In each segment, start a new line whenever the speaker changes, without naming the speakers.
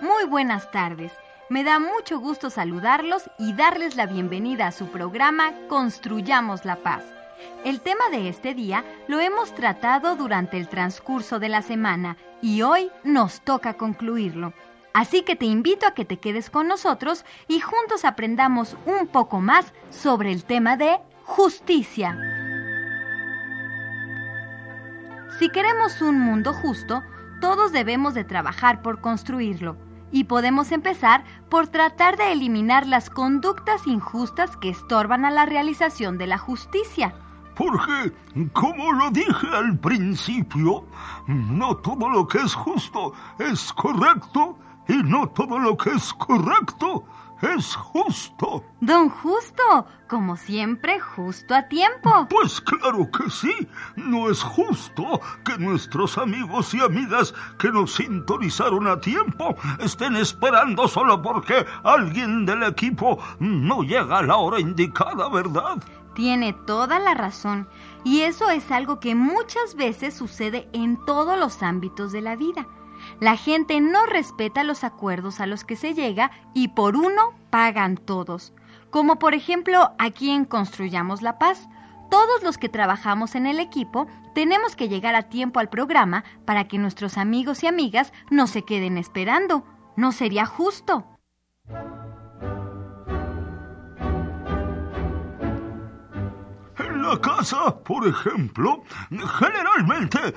Muy buenas tardes. Me da mucho gusto saludarlos y darles la bienvenida a su programa Construyamos la Paz. El tema de este día lo hemos tratado durante el transcurso de la semana y hoy nos toca concluirlo. Así que te invito a que te quedes con nosotros y juntos aprendamos un poco más sobre el tema de justicia. Si queremos un mundo justo, todos debemos de trabajar por construirlo. Y podemos empezar por tratar de eliminar las conductas injustas que estorban a la realización de la justicia.
Porque, como lo dije al principio, no todo lo que es justo es correcto y no todo lo que es correcto es justo.
Don Justo, como siempre, justo a tiempo.
Pues claro que sí. No es justo que nuestros amigos y amigas que nos sintonizaron a tiempo estén esperando solo porque alguien del equipo no llega a la hora indicada, ¿verdad?
Tiene toda la razón. Y eso es algo que muchas veces sucede en todos los ámbitos de la vida. La gente no respeta los acuerdos a los que se llega y por uno pagan todos. Como por ejemplo aquí en Construyamos la Paz. Todos los que trabajamos en el equipo tenemos que llegar a tiempo al programa para que nuestros amigos y amigas no se queden esperando. No sería justo.
En la casa, por ejemplo, generalmente eh,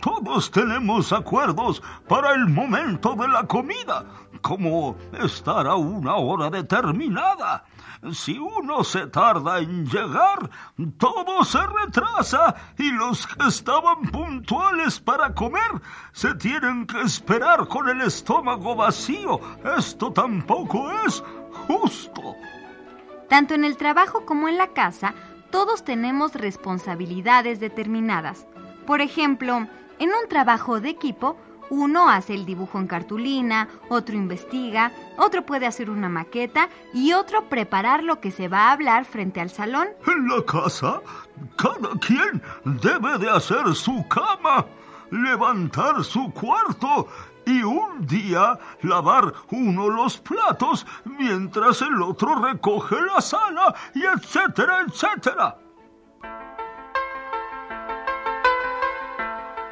todos tenemos acuerdos para el momento de la comida, como estar a una hora determinada. Si uno se tarda en llegar, todo se retrasa y los que estaban puntuales para comer se tienen que esperar con el estómago vacío. Esto tampoco es justo.
Tanto en el trabajo como en la casa, todos tenemos responsabilidades determinadas. Por ejemplo, en un trabajo de equipo, uno hace el dibujo en cartulina, otro investiga, otro puede hacer una maqueta y otro preparar lo que se va a hablar frente al salón.
En la casa, cada quien debe de hacer su cama, levantar su cuarto y un día lavar uno los platos mientras el otro recoge la sala y etcétera, etcétera.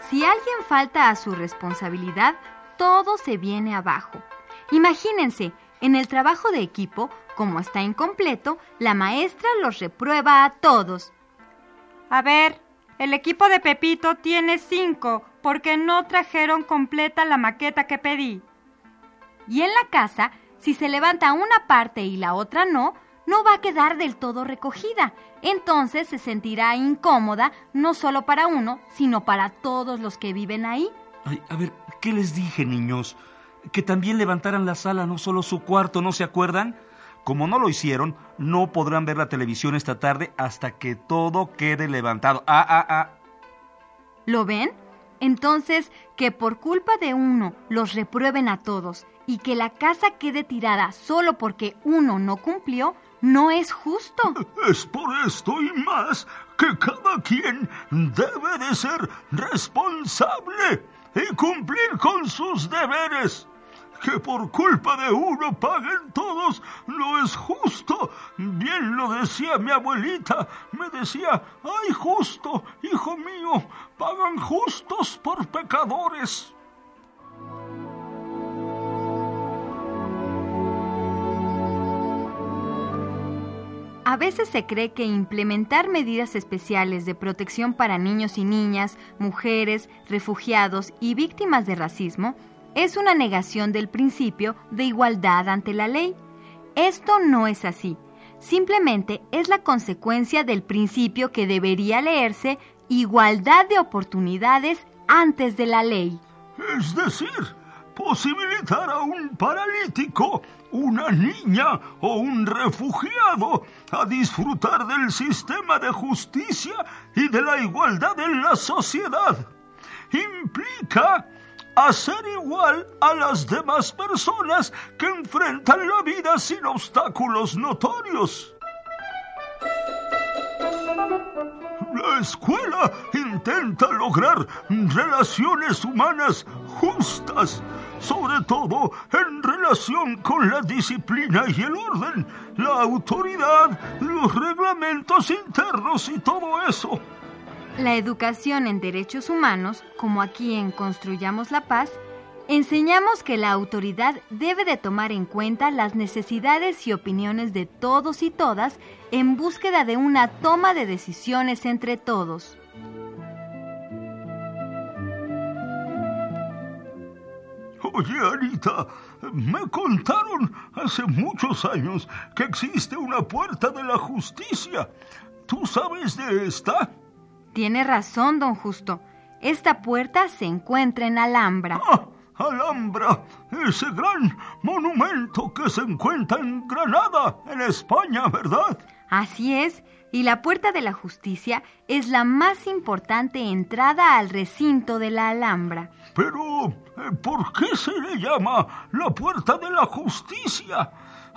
Si alguien falta a su responsabilidad, todo se viene abajo. Imagínense, en el trabajo de equipo, como está incompleto, la maestra los reprueba a todos.
A ver, el equipo de Pepito tiene cinco porque no trajeron completa la maqueta que pedí.
Y en la casa, si se levanta una parte y la otra no, no va a quedar del todo recogida. Entonces se sentirá incómoda no solo para uno, sino para todos los que viven ahí.
Ay, a ver, ¿qué les dije, niños? Que también levantaran la sala, no solo su cuarto, ¿no se acuerdan? Como no lo hicieron, no podrán ver la televisión esta tarde hasta que todo quede levantado. Ah, ah, ah.
¿Lo ven? Entonces, que por culpa de uno los reprueben a todos y que la casa quede tirada solo porque uno no cumplió, no es justo.
Es por esto y más que cada quien debe de ser responsable y cumplir con sus deberes. Que por culpa de uno paguen todos no es justo. Bien lo decía mi abuelita. Me decía, ay justo, hijo mío, pagan justos por pecadores.
A veces se cree que implementar medidas especiales de protección para niños y niñas, mujeres, refugiados y víctimas de racismo es una negación del principio de igualdad ante la ley. Esto no es así. Simplemente es la consecuencia del principio que debería leerse igualdad de oportunidades antes de la ley.
Es decir, posibilitar a un paralítico, una niña o un refugiado a disfrutar del sistema de justicia y de la igualdad en la sociedad. Implica hacer igual a las demás personas que enfrentan la vida sin obstáculos notorios. La escuela intenta lograr relaciones humanas justas, sobre todo en relación con la disciplina y el orden, la autoridad, los reglamentos internos y todo eso.
La educación en derechos humanos, como aquí en Construyamos la Paz, enseñamos que la autoridad debe de tomar en cuenta las necesidades y opiniones de todos y todas en búsqueda de una toma de decisiones entre todos.
Oye, Anita, me contaron hace muchos años que existe una puerta de la justicia. ¿Tú sabes de esta?
Tiene razón, don Justo. Esta puerta se encuentra en Alhambra.
Ah, Alhambra, ese gran monumento que se encuentra en Granada, en España, ¿verdad?
Así es, y la Puerta de la Justicia es la más importante entrada al recinto de la Alhambra.
Pero, eh, ¿por qué se le llama la Puerta de la Justicia?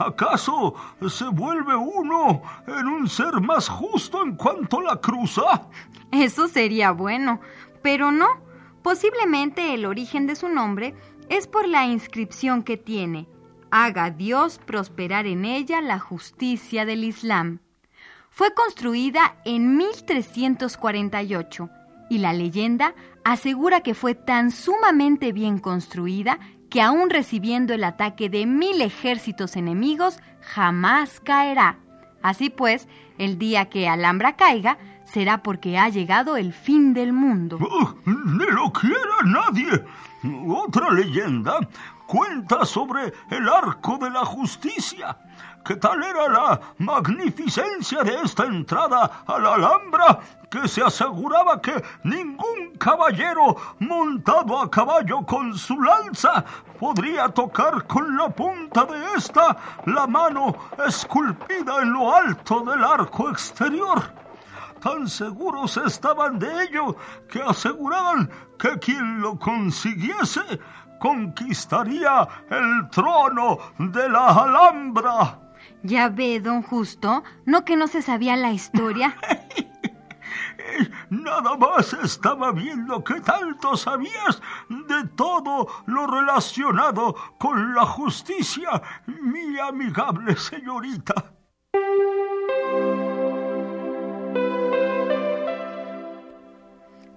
¿Acaso se vuelve uno en un ser más justo en cuanto la cruza?
Eso sería bueno, pero no. Posiblemente el origen de su nombre es por la inscripción que tiene. Haga Dios prosperar en ella la justicia del Islam. Fue construida en 1348 y la leyenda asegura que fue tan sumamente bien construida que aún recibiendo el ataque de mil ejércitos enemigos, jamás caerá. Así pues, el día que Alhambra caiga, será porque ha llegado el fin del mundo.
Oh, ¡Ni lo quiera nadie! Otra leyenda cuenta sobre el arco de la justicia. ¿Qué tal era la magnificencia de esta entrada a la Alhambra que se aseguraba que ningún caballero montado a caballo con su lanza podría tocar con la punta de esta la mano esculpida en lo alto del arco exterior? tan seguros estaban de ello que aseguraban que quien lo consiguiese conquistaría el trono de la Alhambra.
Ya ve, don Justo, ¿no que no se sabía la historia?
Nada más estaba viendo que tanto sabías de todo lo relacionado con la justicia, mi amigable señorita.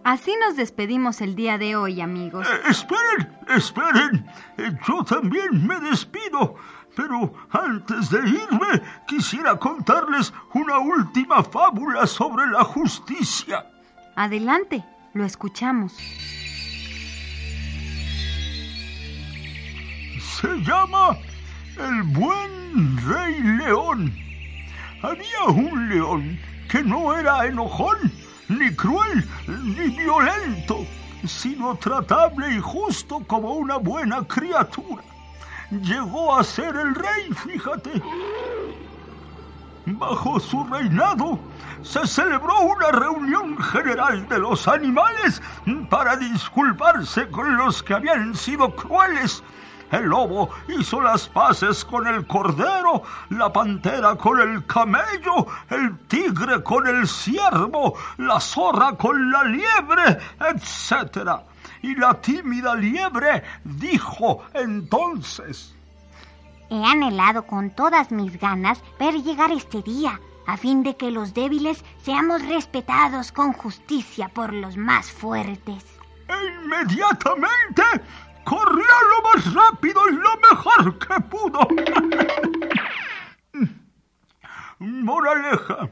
Así nos despedimos el día de hoy, amigos.
Eh, esperen, esperen. Eh, yo también me despido. Pero antes de irme, quisiera contarles una última fábula sobre la justicia.
Adelante, lo escuchamos.
Se llama El buen rey león. Había un león que no era enojón, ni cruel, ni violento, sino tratable y justo como una buena criatura. Llegó a ser el rey, fíjate. Bajo su reinado se celebró una reunión general de los animales para disculparse con los que habían sido crueles el lobo hizo las paces con el cordero, la pantera con el camello, el tigre con el ciervo, la zorra con la liebre, etc. Y la tímida liebre dijo entonces,
He anhelado con todas mis ganas ver llegar este día, a fin de que los débiles seamos respetados con justicia por los más fuertes.
E inmediatamente corrió lo más rápido y lo mejor que pudo. Moraleja.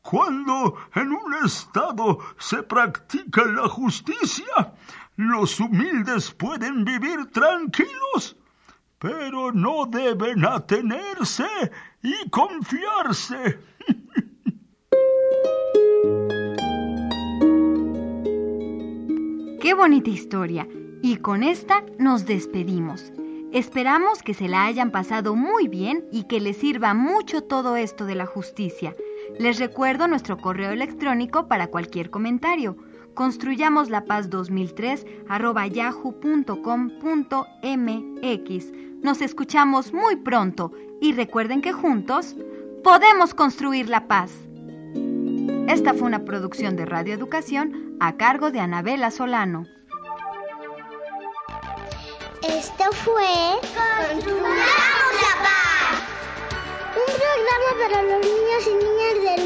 Cuando en un estado se practica la justicia, los humildes pueden vivir tranquilos, pero no deben atenerse y confiarse.
Qué bonita historia. Y con esta nos despedimos. Esperamos que se la hayan pasado muy bien y que les sirva mucho todo esto de la justicia. Les recuerdo nuestro correo electrónico para cualquier comentario. Construyamos la paz 2003 yahoo.com.mx. Nos escuchamos muy pronto y recuerden que juntos podemos construir la paz. Esta fue una producción de Radio Educación a cargo de Anabela Solano.
Esto fue Construyamos la Paz. Un programa para los niños y niñas de